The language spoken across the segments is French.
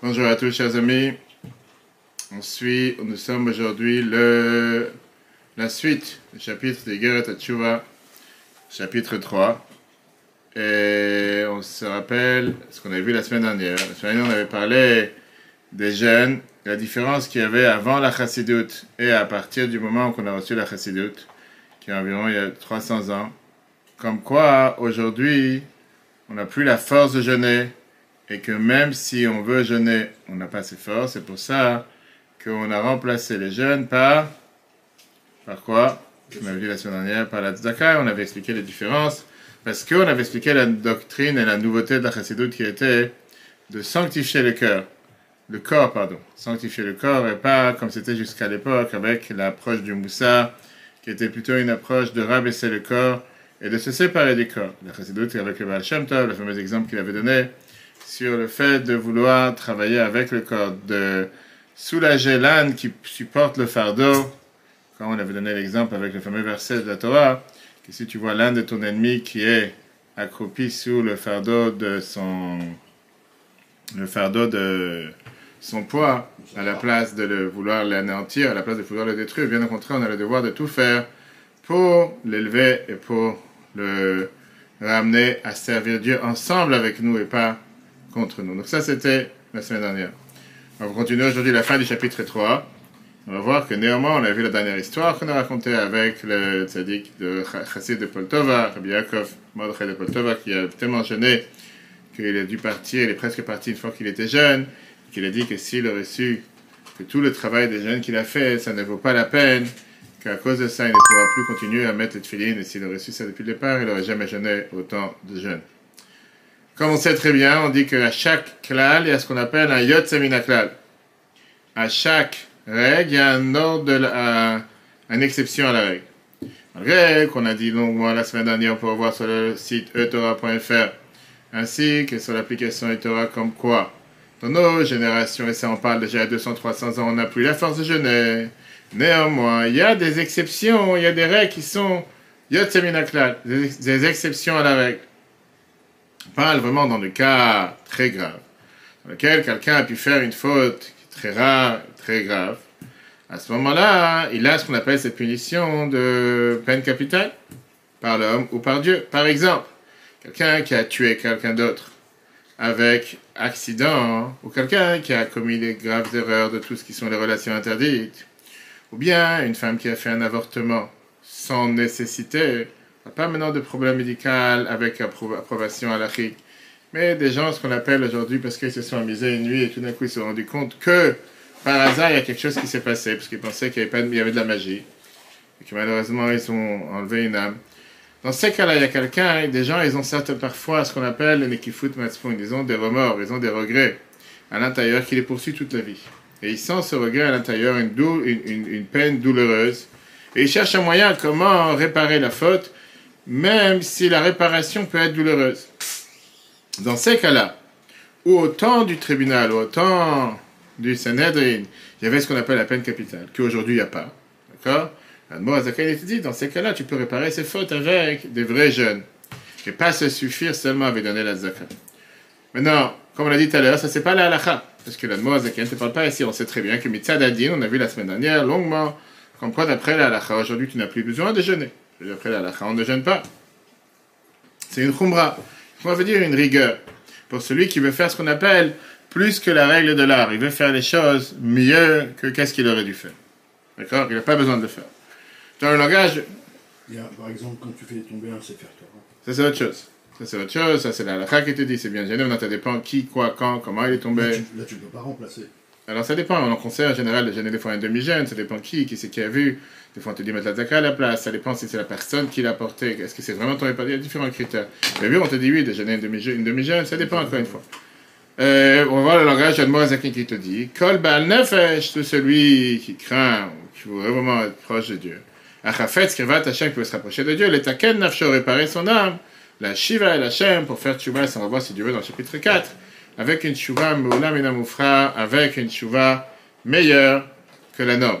Bonjour à tous, chers amis. On suit, nous sommes aujourd'hui le, la suite du chapitre de Geret Tchouva, chapitre 3. Et on se rappelle ce qu'on avait vu la semaine dernière. La semaine dernière, on avait parlé des jeunes, la différence qu'il y avait avant la chassidoute et à partir du moment qu'on a reçu la chassidoute, qui est environ il y a 300 ans. Comme quoi, aujourd'hui, on n'a plus la force de jeûner et que même si on veut jeûner, on n'a pas assez fort. C'est pour ça qu'on a remplacé les jeûnes par. Par quoi? On avait vu la semaine dernière par la tzedaka, on avait expliqué les différences. Parce qu'on avait expliqué la doctrine et la nouveauté de la chassidoute qui était de sanctifier le cœur. Le corps, pardon. Sanctifier le corps et pas comme c'était jusqu'à l'époque avec l'approche du moussa, qui était plutôt une approche de rabaisser le corps et de se séparer du corps. La chassidoute avec le Baal Shem Tov, le fameux exemple qu'il avait donné, sur le fait de vouloir travailler avec le corps, de soulager l'âne qui supporte le fardeau. Quand on avait donné l'exemple avec le fameux verset de la Torah, que si tu vois l'âne de ton ennemi qui est accroupi sous le fardeau de son, le fardeau de son poids, à la place de le vouloir l'anéantir, à la place de vouloir le détruire, bien au contraire, on a le devoir de tout faire pour l'élever et pour le ramener à servir Dieu ensemble avec nous et pas contre nous. Donc ça, c'était la semaine dernière. On va continuer aujourd'hui la fin du chapitre 3. On va voir que néanmoins, on a vu la dernière histoire qu'on a racontée avec le tzaddik de Chassid de Poltova, Rabbi Yaakov Mordechai de Poltova, qui a tellement jeûné qu'il a dû partir, il est presque parti une fois qu'il était jeune, qu'il a dit que s'il aurait su que tout le travail des jeunes qu'il a fait, ça ne vaut pas la peine, qu'à cause de ça, il ne pourra plus continuer à mettre les tefillines, et s'il aurait su ça depuis le départ, il n'aurait jamais jeûné autant de jeunes. Comme on sait très bien, on dit qu'à chaque klal, il y a ce qu'on appelle un yot klal. À chaque règle, il y a un ordre, de la, une exception à la règle. Malgré qu'on a dit longuement la semaine dernière, on peut voir sur le site etora.fr, ainsi que sur l'application etora comme quoi, dans nos générations, et ça on parle déjà a 200-300 ans, on n'a plus la force de jeûner. Néanmoins, il y a des exceptions, il y a des règles qui sont yot klal, des exceptions à la règle. On parle vraiment dans le cas très grave, dans lequel quelqu'un a pu faire une faute très rare, très grave. À ce moment-là, il a ce qu'on appelle cette punition de peine capitale par l'homme ou par Dieu. Par exemple, quelqu'un qui a tué quelqu'un d'autre avec accident, ou quelqu'un qui a commis des graves erreurs de tout ce qui sont les relations interdites, ou bien une femme qui a fait un avortement sans nécessité, pas maintenant de problème médical avec approbation à l'Afrique, mais des gens, ce qu'on appelle aujourd'hui, parce qu'ils se sont amusés une nuit et tout d'un coup ils se sont rendus compte que par hasard il y a quelque chose qui s'est passé, parce qu'ils pensaient qu'il y, avait de, la magie, et que malheureusement ils ont enlevé une âme. Dans ces cas-là, il y a quelqu'un, des gens, ils ont certes parfois ce qu'on appelle équifut matzpoun, ils ont des remords, ils ont des regrets à l'intérieur qui les poursuit toute la vie. Et ils sentent ce regret à l'intérieur, une, une, une peine douloureuse. Et ils cherchent un moyen comment réparer la faute même si la réparation peut être douloureuse. Dans ces cas-là, où au temps du tribunal, au temps du Sanhedrin, il y avait ce qu'on appelle la peine capitale, qu'aujourd'hui il n'y a pas. D'accord? Il était dit, dans ces cas-là, tu peux réparer ces fautes avec des vrais jeunes. Et pas se suffire seulement avec donner la. Maintenant, comme on l'a dit tout à l'heure, ça c'est pas la halakha. Parce que la Zakat ne te parle pas ici. On sait très bien que Mitzad Adin, on a vu la semaine dernière longuement, comme quoi d'après la halakha, aujourd'hui tu n'as plus besoin de jeûner. Après la on ne gêne pas. C'est une khumra. On veut dire une rigueur. Pour celui qui veut faire ce qu'on appelle plus que la règle de l'art. Il veut faire les choses mieux que qu'est-ce qu'il aurait dû faire. D'accord? Il n'a pas besoin de le faire. Dans le langage. Il y a, par exemple, quand tu fais tomber un Sefer Ça, c'est autre chose. Ça, c'est autre chose. Ça, c'est la halakha qui te dit. C'est bien gêné. On ça dépend qui, quoi, quand, comment il est tombé. Là, tu ne peux pas remplacer. Alors, ça dépend. On conseille en général de gêner des fois un demi-gêne. Ça dépend qui, qui c'est qui a vu. Des fois, on te dit mettre la zaka à la place. Ça dépend si c'est la personne qui l'a porté. Est-ce que c'est vraiment ton épargne Il y a différents critères. Mais oui, on te dit oui, de gêner une demi-jeune. ça dépend encore une fois. Euh, on va voir le langage d'Admorazakin qui te dit Kol Baal Nefesh, tout celui qui craint, qui veut vraiment être proche de Dieu. Achafet, Skrivat Hashem, qui veut se rapprocher de Dieu. L'Etaken Nafsho, réparer son âme. La Shiva et la Shem, pour faire Tchouva, ça on va voir si Dieu veut dans le chapitre 4. Avec une Moulam et avec une Tchouva meilleure que la norme.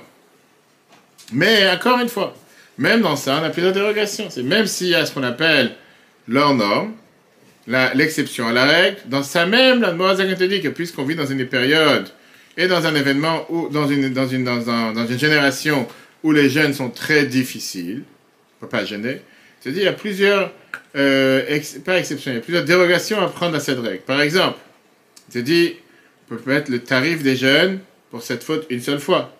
Mais encore une fois, même dans ça, on a plusieurs dérogations. C'est même s'il y a ce qu'on appelle leur norme, l'exception à la règle. Dans ça même, la Morazak te dit que puisqu'on vit dans une période et dans un événement ou dans une, dans une, dans un- dans une génération où les jeunes sont très difficiles, on ne peut pas jeûner, c'est dit il y a plusieurs, euh, pas exceptions, il y a plusieurs dérogations à prendre à cette règle. Par exemple, c'est dit, on peut mettre le tarif des jeunes pour cette faute une seule fois.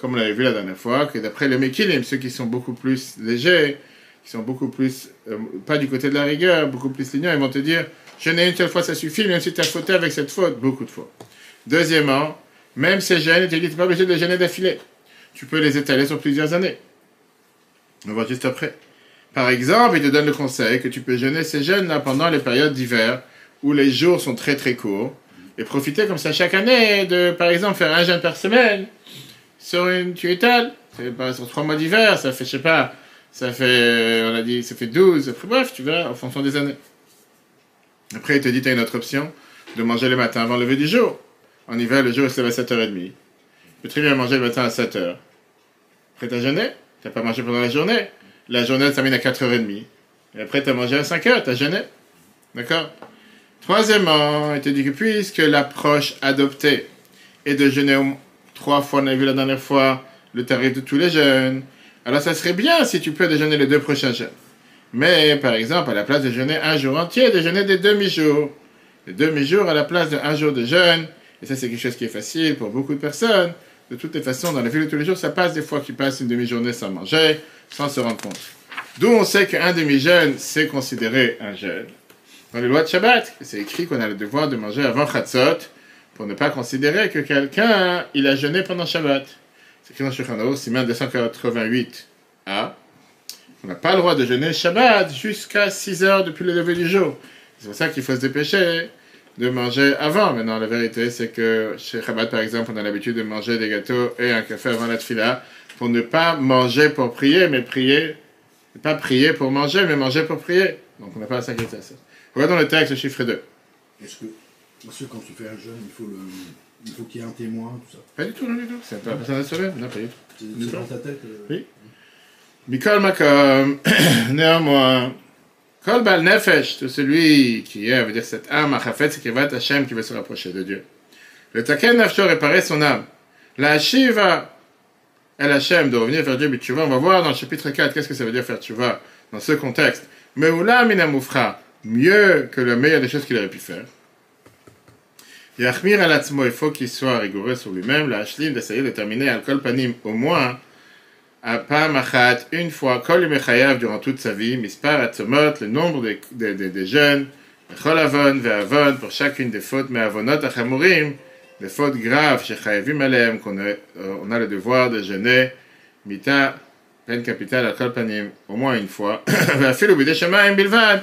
Comme on l'avait vu la dernière fois, que d'après le Mekilim, ceux qui sont beaucoup plus légers, qui sont beaucoup plus, euh, pas du côté de la rigueur, beaucoup plus lignants, ils vont te dire, jeûner une seule fois, ça suffit, même si tu as fauté avec cette faute, beaucoup de fois. Deuxièmement, même ces jeunes, tu n'es pas obligé de les jeûner d'affilée. Tu peux les étaler sur plusieurs années. On va juste après. Par exemple, il te donne le conseil que tu peux jeûner ces jeunes-là pendant les périodes d'hiver, où les jours sont très très courts, et profiter comme ça chaque année de, par exemple, faire un jeûne par semaine. Sur une, tu étales, c'est pas sur trois mois d'hiver, ça fait, je sais pas, ça fait, on a dit, ça fait 12, après, bref, tu verras, en fonction des années. Après, il te dit, tu as une autre option, de manger le matin avant le lever du jour. En hiver, le jour, il se lève à 7h30. Tu peux très bien manger le matin à 7h. Après, tu as jeûné, tu n'as pas mangé pendant la journée. La journée, elle termine à 4h30. Et après, tu as mangé à 5h, tu as jeûné. D'accord? Troisièmement, il te dit que puisque l'approche adoptée est de jeûner au- trois fois, on a vu la dernière fois, le tarif de tous les jeûnes, alors ça serait bien si tu peux déjeuner les deux prochains jeûnes. Mais, par exemple, à la place de jeûner un jour entier, déjeuner des demi-jours. Les demi-jours à la place d'un jour de jeûne. Et ça, c'est quelque chose qui est facile pour beaucoup de personnes. De toutes les façons, dans la vie de tous les jours, ça passe des fois qu'ils passent une demi-journée sans manger, sans se rendre compte. D'où on sait qu'un demi-jeûne, c'est considéré un jeûne. Dans les lois de Shabbat, c'est écrit qu'on a le devoir de manger avant Chatzot pour ne pas considérer que quelqu'un, il a jeûné pendant Shabbat. C'est écrit dans Shulchan Siman 288a. On n'a pas le droit de jeûner Shabbat jusqu'à 6 heures depuis le lever du jour. C'est pour ça qu'il faut se dépêcher de manger avant. Maintenant, la vérité, c'est que chez Shabbat, par exemple, on a l'habitude de manger des gâteaux et un café avant la tfila pour ne pas manger pour prier, mais prier, pas prier pour manger, mais manger pour prier. Donc, on n'a pas à s'inquiéter à ça. Regardons le texte, le chiffre 2. Est-ce que, parce que quand tu fais un jeûne, il faut le, il faut qu'il y ait un témoin, tout ça. Pas du tout, non du tout. C'est pas personne à sauver. Non, pas du tout. C'est dans ta tête. euh, Oui. Mikol Makom, néanmoins, Kol Bal Nefesh, tout celui qui est, veut dire cette âme, Achafet, c'est qui va Hachem, qui veut se rapprocher de Dieu. Le Taken Nafsho réparer son âme. La Shiva, El Hachem, de revenir vers Dieu, mais tu vas, on va voir dans le chapitre 4, qu'est-ce que ça veut dire faire tu vas dans ce contexte. Meula Minamoufra, mieux que le meilleur des choses qu'il aurait pu faire. Yachmir al Atzmo, il faut qu'il soit rigoureux sur lui-même, la Hashlim, d'essayer de terminer al Kol Panim, au moins, à Pamachat, une fois, Kol Mechayav durant toute sa vie, Mispar Atzomot, le nombre des, des, des, des jeunes, Chol Avon, Ve'avon, pour chacune des fautes, mais Avonot Achamurim, des fautes graves, chez Chayavim Alem, qu'on a, euh, on a le devoir de jeûner, Mita, peine capitale à Kol Panim, au moins une fois, Ve'afil Ubide Shemaim Bilvad,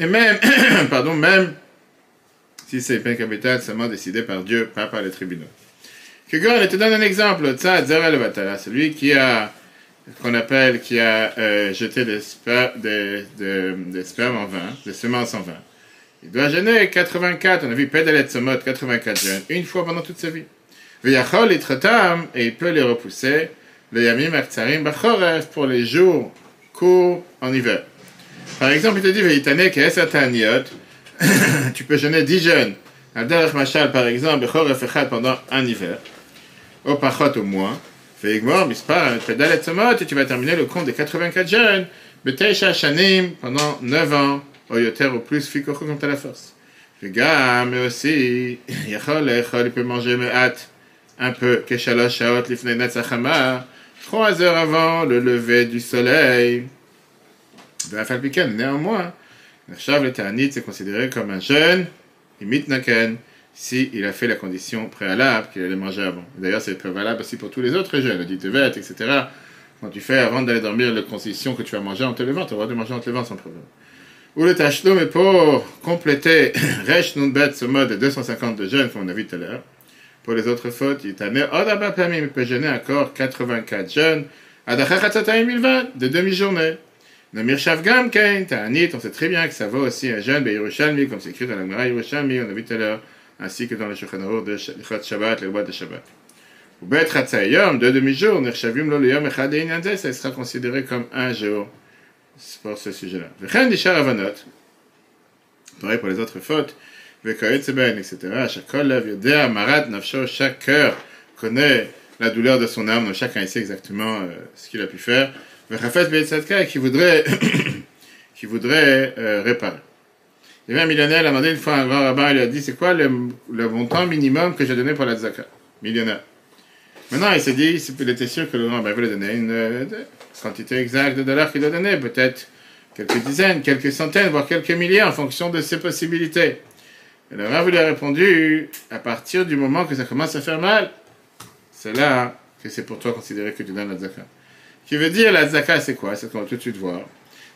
et même, pardon, même, si c'est peine capitale seulement décidée par Dieu, pas par les tribunaux. Kegon, je te donne un exemple, celui qui a, qu'on appelle, qui a euh, jeté des, sper- spermes en vin, des semences en vin. Il doit jeûner 84, on a vu Pedalet Somot, 84 jeûnes, une fois pendant toute sa vie. Veyachol itretam, et il peut les repousser, pour les jours courts en hiver. Par exemple, il te dit, Veitane keesataniot, tu peux jeûner 10 jeûnes. Adarach Machal, par exemple, pendant un hiver. Au Pachot au moins. Veigmor, Mispar, Pedalet Somot, et tu vas terminer le compte des 84 jeunes. Beteisha Shanim, pendant 9 ans. Au Yoter au plus, Fikocho comme t'as la force. Vega, mais aussi, Yachol, Echol, il peut manger Mehat, un peu, Keshalosh Shaot, Lifnei Netzachama, 3 heures avant le lever du soleil. Vafalpiken, néanmoins, Nershav le Ta'anit, c'est considéré comme un jeûne, imite Naken, si il a fait la condition préalable qu'il allait manger avant. D'ailleurs, c'est valable aussi pour tous les autres jeûnes, le ditevet, etc. Quand tu fais avant d'aller dormir la condition que tu vas manger en te levant, tu as le droit de manger en te levant sans problème. Ou le tachlum est pour compléter Resh Nunbet, ce mode de 250 de jeûne, comme on a vu tout à l'heure. Pour les autres fautes, il t'a né Odaba Pamim, il peut jeûner encore 84 jeûnes, Adachachatataim Milvan, de demi-journée. Le Mirshav Gam Kain, Ta'anit, on sait très bien que ça va aussi un jeûne, Yerushalmi, comme c'est écrit dans la Gemara Yerushalmi, on a vu tout à l'heure, ainsi que dans le Shulchan de Chot Shabbat, les lois de Shabbat. Ou Bet Chatzayom, deux demi-jours, Nershavim lo le Yom Echad Einanze, ça sera considéré comme un jour pour ce sujet-là. V'chen Dishar Avanot, Pareil pour les autres fautes. etc. Chaque cœur connaît la douleur de son âme, donc chacun sait exactement euh, ce qu'il a pu faire. Qui voudrait, qui voudrait euh, réparer. Avait un millionnaire, il a demandé une fois à un grand rabbin, il lui a dit c'est quoi le, montant minimum que j'ai donné pour la tzaka Millionnaire. Maintenant, il s'est dit, il était sûr que le grand rabbin voulait donner une, euh, quantité exacte de dollars qu'il a donné, peut-être quelques dizaines, quelques centaines, voire quelques milliers en fonction de ses possibilités. Et le rabbin lui a répondu à partir du moment que ça commence à faire mal, c'est là que c'est pour toi considéré que tu donnes la tzaka. Qui veut dire la tzaka, c'est quoi? C'est ce qu'on va tout de suite voir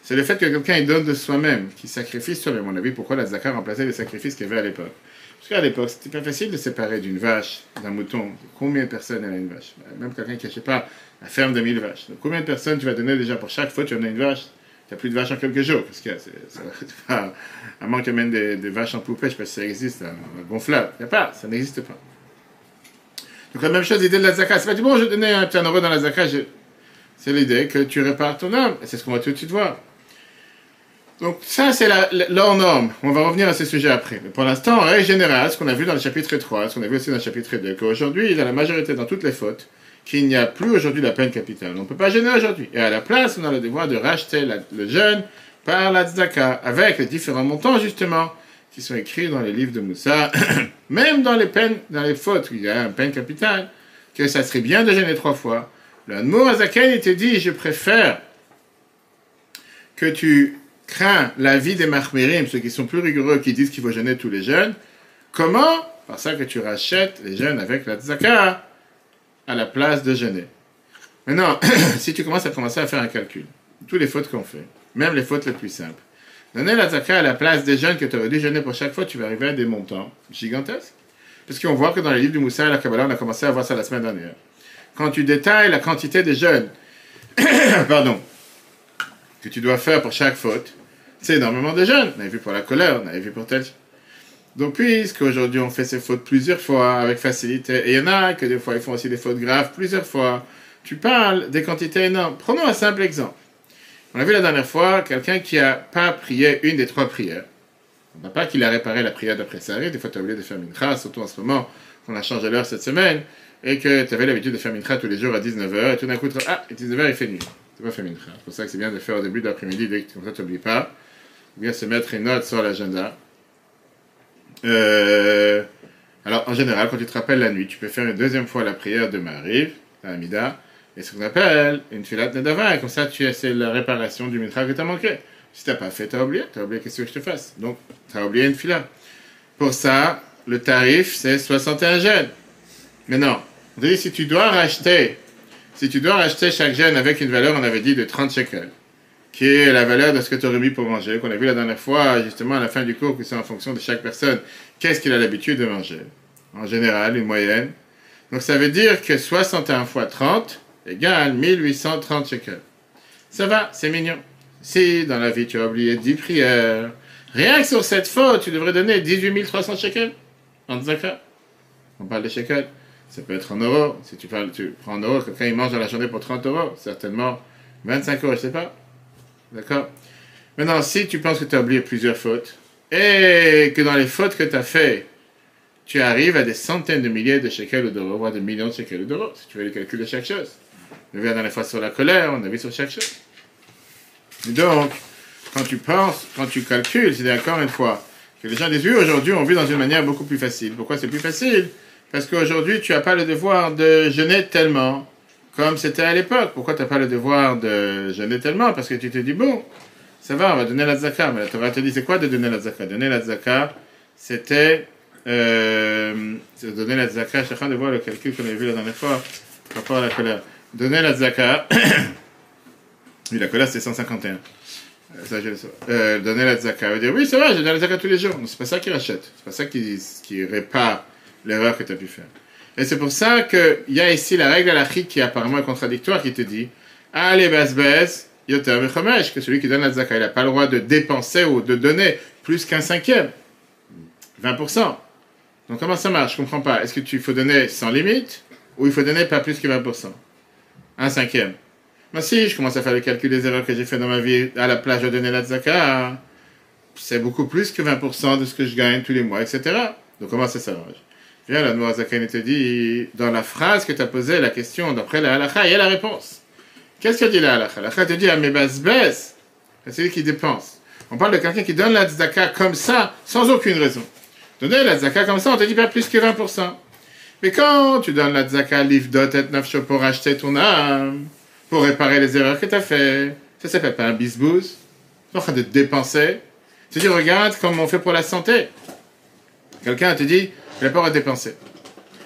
c'est le fait que quelqu'un donne de soi-même, qui sacrifie soi-même. On a vu pourquoi la zakat remplaçait les sacrifices qu'il y avait à l'époque? Parce qu'à l'époque, c'était pas facile de séparer d'une vache, d'un mouton. Combien de personnes a une vache? Même quelqu'un qui n'achète pas la ferme de 1000 vaches. Donc, combien de personnes tu vas donner déjà pour chaque fois que tu en as une vache? Tu n'as plus de vaches en quelques jours. Parce que c'est. À moins qu'il y des, des, vaches en poupée, je ne sais pas si ça existe, un, gonflable. Il n'y a pas, ça n'existe pas. Donc, la même chose, l'idée de la zakat. C'est pas du bon, je donner un petit euro dans la zakat. C'est l'idée que tu répares ton âme. Et c'est ce qu'on va tout de suite voir. Donc ça, c'est la, norme. On va revenir à ce sujet après. Mais pour l'instant, en règle générale, ce qu'on a vu dans le chapitre 3, ce qu'on a vu aussi dans le chapitre 2, qu'aujourd'hui, dans la majorité, dans toutes les fautes, qu'il n'y a plus aujourd'hui la peine capitale. On ne peut pas gêner aujourd'hui. Et à la place, on a le devoir de racheter le jeûne par la tzedaka, avec les différents montants, justement, qui sont écrits dans les livres de Moussa, même dans les peines, dans les fautes, où il y a une peine capitale, que ça serait bien de gêner trois fois. Le Hanmour Azaken, il te dit, je préfère que tu craint la vie des Mahmirim, ceux qui sont plus rigoureux, qui disent qu'il faut jeûner tous les jeunes. Comment? Par ça que tu rachètes les jeunes avec la tzaka à la place de jeûner. Maintenant, si tu commences à commencer à faire un calcul, toutes les fautes qu'on fait, même les fautes les plus simples, donner la tzaka à la place des jeunes que tu aurais dû jeûner pour chaque fois, tu vas arriver à des montants gigantesques. Parce qu'on voit que dans les livres du Moussa et la Kabbalah, on a commencé à voir ça la semaine dernière. Quand tu détailles la quantité de jeunes, pardon, que tu dois faire pour chaque faute, c'est énormément de jeunes. On avait vu pour la colère, on avait vu pour tel. Donc, puisqu'aujourd'hui on fait ces fautes plusieurs fois avec facilité, et il y en a que des fois ils font aussi des fautes graves plusieurs fois, tu parles des quantités énormes. Prenons un simple exemple. On a vu la dernière fois quelqu'un qui n'a pas prié une des trois prières. On n'a pas qu'il a réparé la prière d'après Sarri, des fois tu as oublié de faire mincha, surtout en ce moment qu'on a changé l'heure cette semaine, et que tu avais l'habitude de faire mincha tous les jours à 19h, et tout d'un coup, ah, 19h il fait nuit. Tu pas fait mincha. C'est pour ça que c'est bien de faire au début de l'après-midi, comme ça tu n'oublies pas bien se mettre une note sur l'agenda. Euh, alors, en général, quand tu te rappelles la nuit, tu peux faire une deuxième fois la prière de Mariv, la Amida, et ce qu'on appelle une filat nedava, et comme ça, tu c'est la réparation du mitra que tu as manqué. Si tu n'as pas fait, tu as oublié, tu as oublié qu'est-ce que je te fasse? Donc, tu as oublié une fila. Pour ça, le tarif, c'est 61 gènes. Mais non, si tu dois racheter, si tu dois racheter chaque gène avec une valeur, on avait dit de 30 shekels qui est la valeur de ce que tu aurais mis pour manger, qu'on a vu la dernière fois, justement à la fin du cours, que c'est en fonction de chaque personne, qu'est-ce qu'il a l'habitude de manger? En général, une moyenne. Donc ça veut dire que 61 fois 30 égale 1830 shekels. Ça va, c'est mignon. Si dans la vie tu as oublié 10 prières, rien que sur cette faute, tu devrais donner 18 300 shekels en zaka. On parle de shekels. Ça peut être en euros. Si tu, parles, prends en euros, quelqu'un il mange dans la journée pour 30 euros, certainement 25 euros, je sais pas. D'accord? Maintenant, si tu penses que tu as oublié plusieurs fautes, et que dans les fautes que tu as fait, tu arrives à des centaines de milliers de shekels d'euros, voire des millions de shekels d'euros, si tu veux le calcul de chaque chose. On a dans les fois sur la colère, on a vu sur chaque chose. donc, quand tu penses, quand tu calcules, c'est encore une fois, que les gens disent, oui, aujourd'hui, on vit dans une manière beaucoup plus facile. Pourquoi c'est plus facile? Parce qu'aujourd'hui, tu n'as pas le devoir de jeûner tellement comme c'était à l'époque. Pourquoi tu n'as pas le devoir de jeûner tellement? Parce que tu te dis, bon, ça va, on va donner la zaka. Mais la Torah te dit, c'est quoi de donner la zaka Donner la zaka, c'était euh, donner la zaka. Train de voir le calcul qu'on avait vu la dernière fois par rapport à la colère. Donner la zaka, oui, la colère c'est 151. Euh, ça, je le. Euh, donner la zaka veut dire, oui, ça va, je donne la zaka tous les jours. C'est pas ça qui rachète. C'est pas ça qui, qui répare l'erreur que tu as pu faire. Et c'est pour ça qu'il y a ici la règle à halachique qui est contradictoire, qui te dit Allez, bas bas, yoter que celui qui donne la zaka, il n'a pas le droit de dépenser ou de donner plus qu'un cinquième. 20%. Donc comment ça marche? Je ne comprends pas. Est-ce que tu faut donner sans limite ou il faut donner pas plus que 20% Un cinquième. Mais si je commence à faire le calcul des erreurs que j'ai fait dans ma vie, à la plage, de donner la zaka, c'est beaucoup plus que 20% de ce que je gagne tous les mois, etc. Donc comment ça s'arrange? Viens, la Noirzakan te dit, dans la phrase que tu as posée, la question, d'après la halakha, il y a la réponse. Qu'est-ce que dit la halakha La halakha te dit, ah, mais baisse, c'est celui qui dépense. On parle de quelqu'un qui donne la tzedaka comme ça, sans aucune raison. Donner la tzedaka comme ça, on te dit pas plus que 20%. Mais quand tu donnes la tzedaka livdot et nafsho pour acheter ton âme, pour réparer les erreurs que tu as fait, ça s'appelle pas un bisbouze. Tu es en train de dépenser. Tu dis, regarde comment on fait pour la santé. Quelqu'un te dit, n'ai pas à dépenser.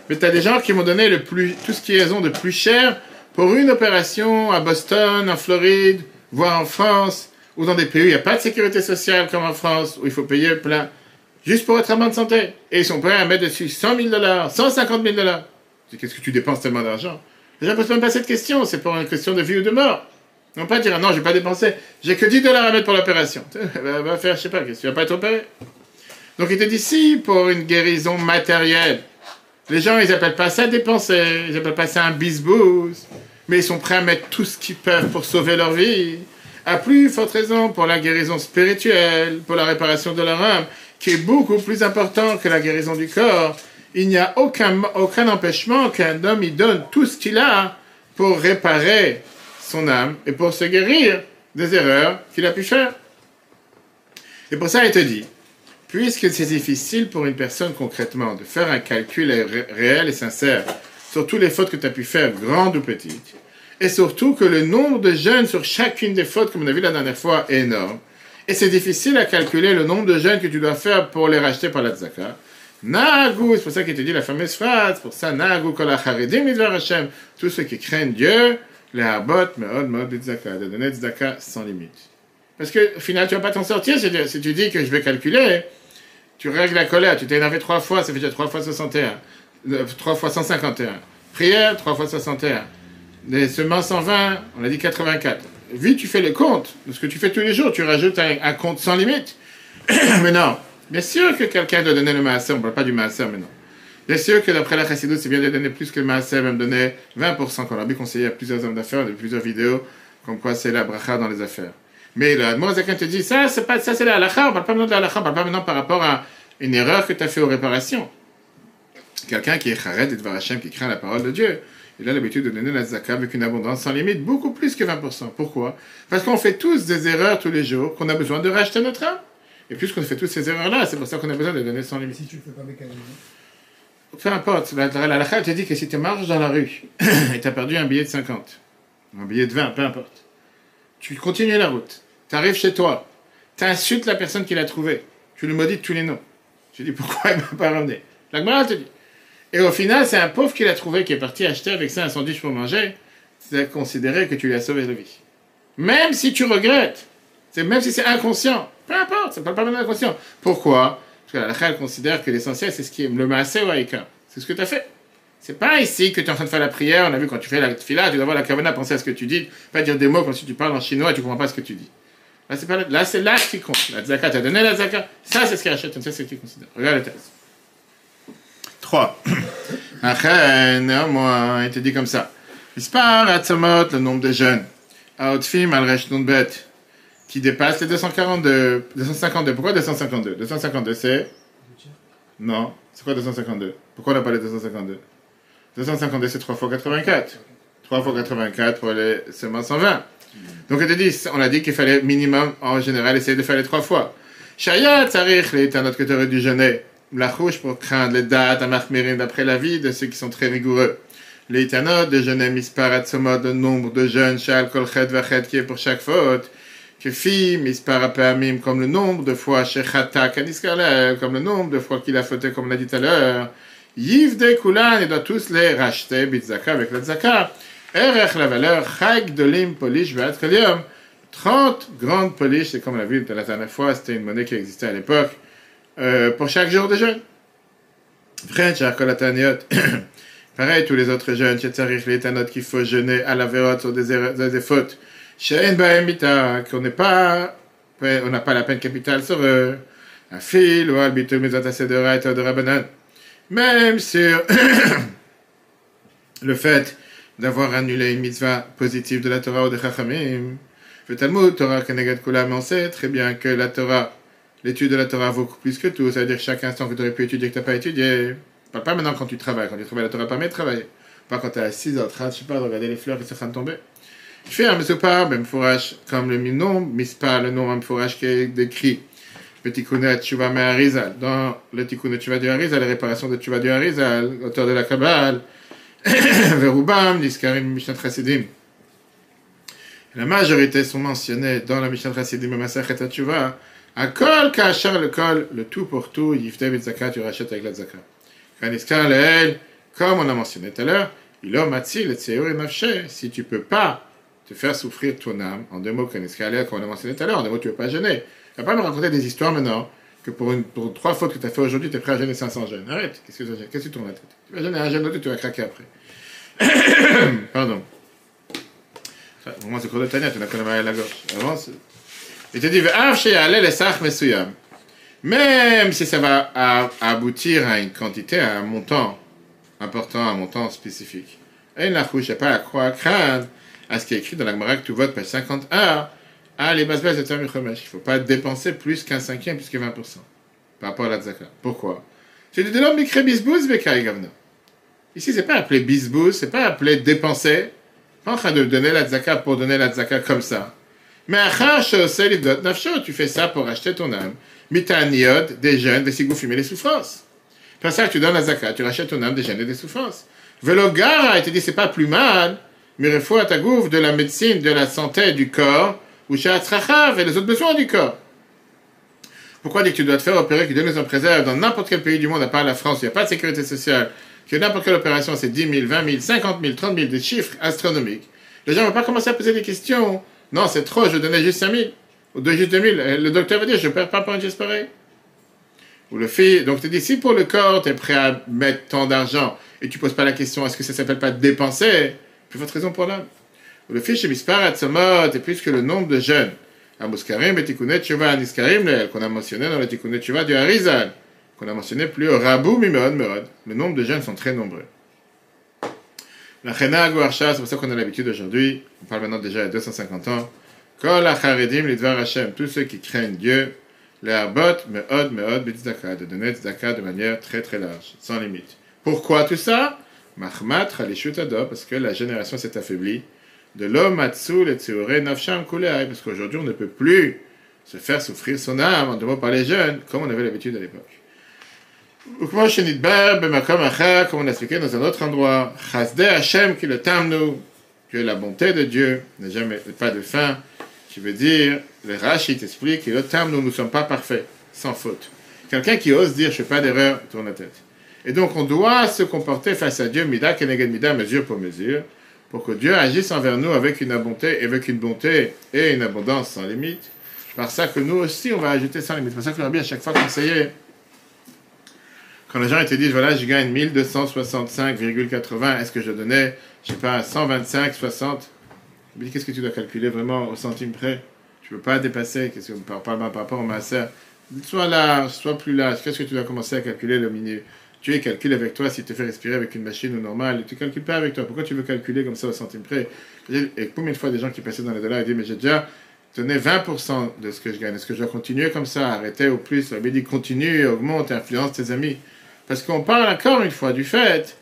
Mais tu as des gens qui m'ont donné tout ce qu'ils ont de plus cher pour une opération à Boston, en Floride, voire en France, ou dans des pays où il n'y a pas de sécurité sociale comme en France, où il faut payer plein, juste pour être en bonne santé. Et ils sont prêts à mettre dessus 100 000 dollars, 150 000 dollars. Qu'est-ce que tu dépenses tellement d'argent? Les gens ne posent même pas cette question, c'est pour une question de vie ou de mort. Non pas dire, non, je n'ai pas dépensé, j'ai que 10 dollars à mettre pour l'opération. Va faire, je sais pas, qu'est-ce que tu vas pas être opéré? Donc il dit, si pour une guérison matérielle, les gens, ils appellent pas ça dépenser, ils appellent pas ça un bisbouze, mais ils sont prêts à mettre tout ce qu'ils peuvent pour sauver leur vie à plus forte raison pour la guérison spirituelle, pour la réparation de leur âme, qui est beaucoup plus important que la guérison du corps. Il n'y a aucun, aucun empêchement qu'un homme y donne tout ce qu'il a pour réparer son âme et pour se guérir des erreurs qu'il a pu faire. Et pour ça, il te dit, puisque c'est difficile pour une personne concrètement de faire un calcul réel et sincère sur toutes les fautes que tu as pu faire, grandes ou petites, et surtout que le nombre de jeûnes sur chacune des fautes, comme on a vu la dernière fois, est énorme. Et c'est difficile à calculer le nombre de jeûnes que tu dois faire pour les racheter par la tzaka. Nagu, c'est pour ça qu'il te dit la fameuse phrase, pour ça, Nagu kol midvar Hashem, tous ceux qui craignent Dieu, les habot, meod, meod, tzaka, de donner tzaka sans limite. Parce que, au final, tu vas pas t'en sortir si tu, dis que je vais calculer, tu règles la colère, tu t'es énervé trois fois, ça fait déjà trois fois 61, euh, trois fois 151. Prière, trois fois 61 les semences en vin, on a dit 84. Vite, tu fais le compte ce que tu fais tous les jours. Tu rajoutes un, compte sans limite. mais non. Bien sûr que quelqu'un doit donner le maaser. On ne parle pas du maaser maintenant. Bien sûr que d'après la chassidut, c'est bien de donner plus que le maaser, même donner 20%, qu'on a bien conseillé à plusieurs hommes d'affaires, de plusieurs vidéos, comme quoi c'est la bracha dans les affaires. Mais le Mozakin te dit, ça, c'est pas, ça, c'est la halakha. On parle pas maintenant de la halakha. On parle pas maintenant par rapport à une erreur que tu as fait aux réparations. Quelqu'un qui est chared et Hashem, qui craint la parole de Dieu il a l'habitude de donner la zaka avec une abondance sans limite, beaucoup plus que 20%. Pourquoi? Parce qu'on fait tous des erreurs tous les jours, qu'on a besoin de racheter notre âme. Et puisqu'on fait toutes ces erreurs-là, c'est pour ça qu'on a besoin de donner sans limite. Si tu ne fais pas mécaniquement Peu importe, la, la, te dit que si tu marches dans la rue et tu as perdu un billet de 50, un billet de 20, peu importe, tu continues la route, tu arrives chez toi, tu insultes la personne qui l'a trouvé, tu lui maudis tous les noms. Tu dis pourquoi il ne m'a pas ramené? La te dit et au final, c'est un pauvre qui l'a trouvé, qui est parti acheter avec ça un sandwich pour manger. C'est considéré que tu lui as sauvé la vie. Même si tu regrettes, même si c'est inconscient, peu importe, ça parle pas même inconscient. Pourquoi? Parce que la elle considère que l'essentiel, c'est ce qui est le maasé ou C'est ce que tu as fait. C'est pas ici que tu es en train de faire la prière. On a vu quand tu fais la fila, tu dois avoir la kavana, penser à ce que tu dis, pas dire des mots comme si tu parles en chinois et tu comprends pas ce que tu dis. Là, c'est pas là, c'est là qui compte. La zaka, tu as donné la zaka. Ça, c'est ce qu'il achète, c'est ce qu'il considère. Regarde le texte. 3. néanmoins, il te dit comme ça. Ispar Atzamot, le nombre de jeunes. Aotfim al bet qui dépasse les 242. 252. Pourquoi 252 252, c'est? Non. C'est quoi 252 Pourquoi on n'a pas les 252 252, c'est 3 fois 84. 3 fois 84 pour les seulement 120. Donc on, te dit, on a dit qu'il fallait minimum, en général, essayer de faire les 3 fois. Shayat, Tsarich, autre que tu aurais dû jeûner la rouge pour craindre les dates à d'après la vie de ceux qui sont très rigoureux. Les Itanot, de jeunes misparat mode de nombre de jeunes, shal kolchet vachet qui est pour chaque faute. Que fi misparapamim comme le nombre de fois chez Khatak comme le nombre de fois qu'il a fauté comme on l'a dit tout à l'heure. Yiv de Kulan, il doit tous les racheter, bitzaka avec le zaka. Erech la valeur, chag de lim polish 30 grandes polish, c'est comme on l'a vu la dernière fois, c'était une monnaie qui existait à l'époque. Euh, pour chaque jour de jeûne. Pareil, tous les autres jeûnes, les qu'il faut jeûner à la vérote sur des, des fautes. qu'on n'est pas, on n'a pas la peine capitale sur eux. Un fil ou albitul de rabanan. Même sur le fait d'avoir annulé une mitzvah positive de la Torah ou de Chachamim. Le Talmud, Torah Kenegat Kula, mais on sait très bien que la Torah l'étude de la Torah vaut plus que tout. Ça veut dire que chaque instant que tu aurais pu étudier que tu n'as pas étudié, pas, maintenant quand tu travailles. Quand tu travailles, la Torah permet de travailler. Pas quand tu es à 6 heures, je sais pas, de regarder les fleurs qui sont en train de tomber. Je fais un mesopar, même fourrage, comme le nom, mispa, le nom, un fourrage qui est décrit. Le tikkunet Tshuva me Harizal. Dans le tikkunet Tshuva du Harizal, la réparation de Tshuva du Harizal, auteur de la Kabbale, Verubam, Niskarim, Mishnat Chassidim. La majorité sont mentionnées dans la Mishnat Chassidim et Masachet Tshuva. À kol kachar le kol, le tout pour tout, yifte bit zakat, tu rachètes avec la zakat. Kaniskar leel, comme on a mentionné tout à l'heure, il a matzi le tseur et nafshe. Si tu peux pas te faire souffrir ton âme, en deux mots, Kaniskar leel, comme on a mentionné tout à l'heure, en deux mots, tu veux pas jeûner. Tu vas pas me raconter des histoires maintenant que pour, trois fautes que tu as fait aujourd'hui, tu es prêt à jeûner 500 jeûnes. Arrête, qu'est-ce que tu Qu'est-ce que tu tournes la tête Tu vas jeûner un jeûne, tu vas craquer après. Pardon. Pour moi, c'est cours de Tania, tu n'as qu'à la la gauche. Avance. Il te dit, même si ça va à, aboutir à une quantité, à un montant important, un montant spécifique. Et la couche, pas à croire, craindre à ce qui est écrit dans la Gemara que tu votes, page 51, à les bases de Tamir Il ne faut pas dépenser plus qu'un cinquième, plus que 20% par rapport à la Tzaka. Pourquoi? C'est de l'homme écrit bisbouz, Gavna. Ici, c'est pas appelé bisbouz, c'est pas appelé dépenser. Pas en train de donner la Tzaka pour donner la Tzaka comme ça. Mais tu fais ça pour acheter ton âme. Mitaniot, des jeunes, des fumer les souffrances. Pour ça, tu donnes la zakat, tu rachètes ton âme des jeunes et des souffrances. Velogara, il te dit, c'est pas plus mal, mais à ta gouffre de la médecine, de la santé du corps, ou et les autres besoins du corps. Pourquoi dire que tu dois te faire opérer, que Dieu nous en préserve dans n'importe quel pays du monde, à part la France, il n'y a pas de sécurité sociale, que n'importe quelle opération, c'est 10 000, 20 000, 50 000, 30 000, des chiffres astronomiques. Les gens ne vont pas commencer à poser des questions non, c'est trop, je donnais juste 5 000. Ou juste 2 000. Le docteur va dire, je ne perds pas pour un pareil. Ou le fait, donc tu dis, si pour le corps, tu es prêt à mettre tant d'argent et tu ne poses pas la question, est-ce que ça ne s'appelle pas dépenser? Plus votre raison pour l'homme. Le fait, chez Misparat Samot, et plus que le nombre de jeunes. À Mouskarim, et Tikkunet Tshuva, Niskarim, qu'on a mentionné dans le Tikkunet Tshuva du Harizal, qu'on a mentionné plus haut, Rabou, Mimod, Merod. Le nombre de jeunes sont très nombreux. La Chena c'est pour ça qu'on a l'habitude aujourd'hui, on parle maintenant déjà a 250 ans, Kol Acharedim Lidvar Hashem, tous ceux qui craignent Dieu, les Arbot, Meod, Meod, Bitzdaka, de donner Tzedaka de manière très très large, sans limite. Pourquoi tout ça? Mahmat Halishut Ado, parce que la génération s'est affaiblie. De l'homme Matsul et Tseore Nafsham Kuleai, parce qu'aujourd'hui on ne peut plus se faire souffrir son âme, en deux par les jeunes, comme on avait l'habitude à l'époque. Ou comme on l'a expliqué dans un autre endroit, Chasde Hashem qui le tamnu, que la bonté de Dieu n'a jamais pas de fin, qui veut dire, le Rashi t'explique que le tamnu, nous ne sommes pas parfaits, sans faute. Quelqu'un qui ose dire je fais pas d'erreur, tourne la tête. Et donc on doit se comporter face à Dieu, mida keneged mida, mesure pour mesure, pour que Dieu agisse envers nous avec une bonté, avec une bonté et une abondance sans limite. Par ça que nous aussi on va ajouter sans limite. C'est pour ça que bien à chaque fois conseiller quand les gens te disent, voilà, je gagne 1265,80, est-ce que je donnais, je sais pas, 125, 60 Qu'est-ce que tu dois calculer vraiment au centime près? Tu ne peux pas dépasser, qu'est-ce que, par, par, par rapport au Soit large, soit plus large, qu'est-ce que tu dois commencer à calculer le milieu Tu es calcule avec toi si tu te fais respirer avec une machine normale, tu ne calcules pas avec toi. Pourquoi tu veux calculer comme ça au centime près? Et combien de fois des gens qui passaient dans les dollars et disent, mais j'ai déjà donné 20% de ce que je gagne. Est-ce que je dois continuer comme ça, arrêter au plus? La dit continue, augmente, influence tes amis. Parce qu'on parle encore une fois du fait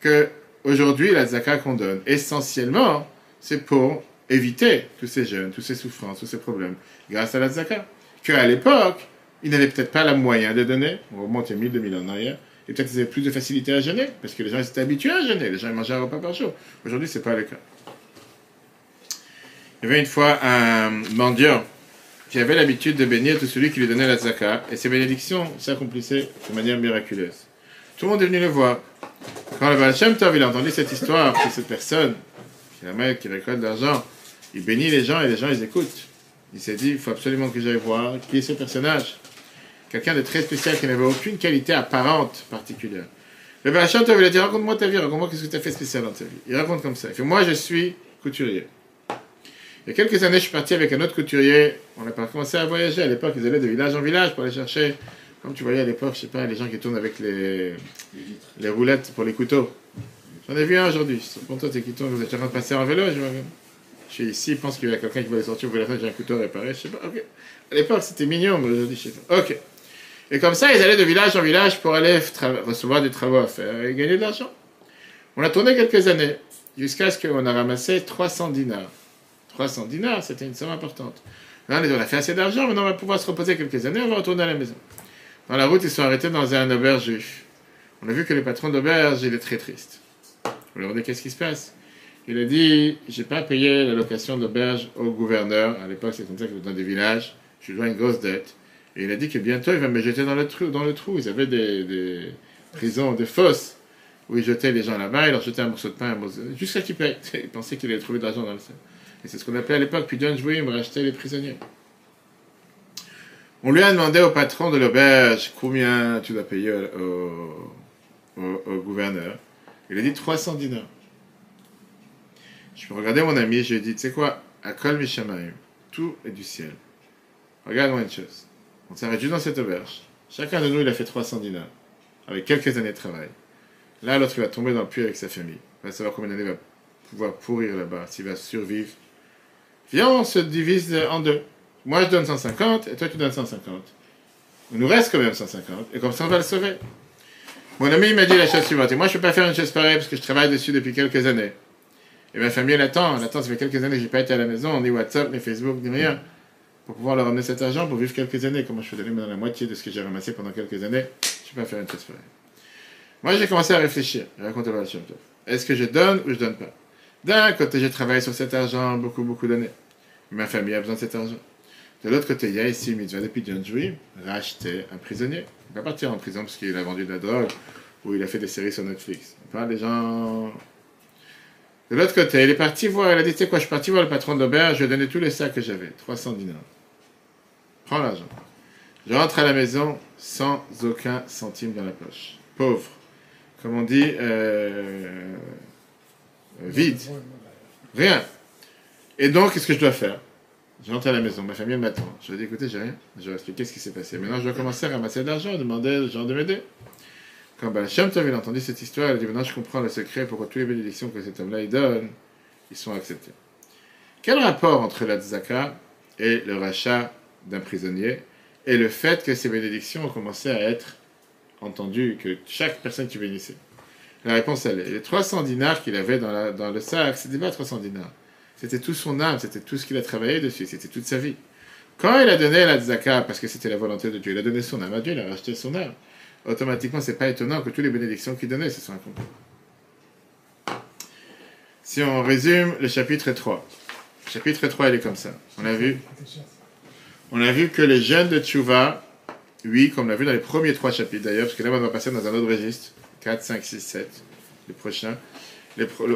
que aujourd'hui la zaka qu'on donne, essentiellement, c'est pour éviter tous ces jeunes, toutes ces souffrances, tous ces problèmes, grâce à la zaka. Qu'à l'époque, ils n'avaient peut-être pas la moyen de donner, on remonte il a 1000, 2000 ans en arrière, et peut-être qu'ils avaient plus de facilité à jeûner, parce que les gens étaient habitués à jeûner, les gens mangeaient un repas par jour. Aujourd'hui, ce n'est pas le cas. Il y avait une fois un mendiant qui avait l'habitude de bénir tout celui qui lui donnait la zaka, et ses bénédictions s'accomplissaient de manière miraculeuse. Tout le monde est venu le voir. Quand le Baal Shem a entendu cette histoire de cette personne, qui est la mère qui récolte de l'argent, il bénit les gens et les gens, ils écoutent. Il s'est dit, il faut absolument que j'aille voir qui est ce personnage. Quelqu'un de très spécial qui n'avait aucune qualité apparente particulière. Le Tov, il a dit, raconte-moi ta vie, raconte-moi qu'est-ce que tu as fait spécial dans ta vie. Il raconte comme ça. Il fait, moi, je suis couturier. Il y a quelques années, je suis parti avec un autre couturier. On a commencé à voyager. À l'époque, ils allaient de village en village pour aller chercher comme tu voyais à l'époque, je sais pas, les gens qui tournent avec les, les roulettes pour les couteaux. J'en ai vu un aujourd'hui. Pour toi, tes qui tournent, vous êtes en train de passer en vélo, je. Je suis ici, il pense qu'il y a quelqu'un qui va sortir, vous la j'ai un couteau réparé, je sais pas, ok. À l'époque, c'était mignon, mais aujourd'hui, je sais pas. Ok. Et comme ça, ils allaient de village en village pour aller recevoir des travaux à faire et gagner de l'argent. On a tourné quelques années, jusqu'à ce qu'on a ramassé 300 dinars. 300 dinars, c'était une somme importante. Là, on a fait assez d'argent, maintenant on va pouvoir se reposer quelques années, on va retourner à la maison. Dans la route, ils sont arrêtés dans un auberge. On a vu que le patron d'auberge, il est très triste. On lui a demandé qu'est-ce qui se passe? Il a dit J'ai pas payé la location d'auberge au gouverneur. À l'époque, c'est comme ça que dans des villages. Je dois une grosse dette. Et il a dit que bientôt, il va me jeter dans le trou. Dans le trou. Ils avaient des, prisons, des fosses où il jetait les gens là-bas. Il leur jetait un morceau de pain, jusqu'à qu'il paye. Il pensait qu'il allait trouver de l'argent dans le sol. Et c'est ce qu'on appelait à l'époque puis John me racheter les prisonniers. On lui a demandé au patron de l'auberge combien tu dois payer au, gouverneur. Il a dit 300 dinars. Je peux regarder mon ami, je lui ai dit, tu sais quoi, à Kol tout est du ciel. Regarde-moi une chose. On s'arrête juste dans cette auberge. Chacun de nous, il a fait 300 dinars, avec quelques années de travail. Là, l'autre, va tomber dans le puits avec sa famille. Il va savoir combien d'années va pouvoir pourrir là-bas, s'il va survivre. Viens, on se divise en deux. Moi, je donne 150 et toi, tu donnes 150. Il nous reste quand même 150 et comme ça, on va le sauver. Mon ami m'a dit la chose suivante. Et moi, je ne peux pas faire une chose pareille parce que je travaille dessus depuis quelques années. Et ma famille l'attend. Elle attend, ça fait quelques années que je n'ai pas été à la maison, ni WhatsApp, ni Facebook, ni rien. Pour pouvoir leur ramener cet argent pour vivre quelques années. Comment je peux donner la moitié de ce que j'ai ramassé pendant quelques années Je peux faire une pareille. Moi, j'ai commencé à réfléchir. Raconte le Est-ce que je donne ou je donne pas? D'un côté, j'ai travaillé sur cet argent beaucoup, beaucoup d'années. Ma famille a besoin de cet argent. De l'autre côté, il y a ici une mitzvah depuis John Juif, racheter un prisonnier. Il va partir en prison parce qu'il a vendu de la drogue ou il a fait des séries sur Netflix. On parle des gens. De l'autre côté, il est parti voir, il a dit Tu sais quoi, je suis parti voir le patron d'auberge, je lui ai donné tous les sacs que j'avais, 300 dinars. Prends l'argent. Je rentre à la maison sans aucun centime dans la poche. Pauvre. Comme on dit, euh, vide. Rien. Et donc, qu'est-ce que je dois faire? Je rentre à la maison, ma famille m'attend. Je lui ai dit, écoutez, j'ai rien. Je vais expliquer ce qui s'est passé. Maintenant, je dois commencer à ramasser de l'argent, demander aux gens de m'aider. Quand ben, Shem a entendu cette histoire, a dit, maintenant, je comprends le secret pourquoi toutes les bénédictions que cet homme-là, donne, ils sont acceptés. Quel rapport entre la tzaka et le rachat d'un prisonnier et le fait que ces bénédictions ont commencé à être entendues, que chaque personne qui bénissait La réponse, elle est, les 300 dinars qu'il avait dans, dans le sac, c'était pas 300 dinars. C'était tout son âme, c'était tout ce qu'il a travaillé dessus, c'était toute sa vie. Quand il a donné la tzaka, parce que c'était la volonté de Dieu, il a donné son âme à Dieu, il a racheté son âme. Automatiquement, c'est pas étonnant que toutes les bénédictions qu'il donnait se soient accomplies. Si on résume le chapitre 3. Le chapitre 3, il est comme ça. On a vu, on a vu que les jeunes de Tchouva, oui, comme on l'a vu dans les premiers trois chapitres d'ailleurs, parce que là, on va passer dans un autre registre, 4, 5, 6, 7, le prochain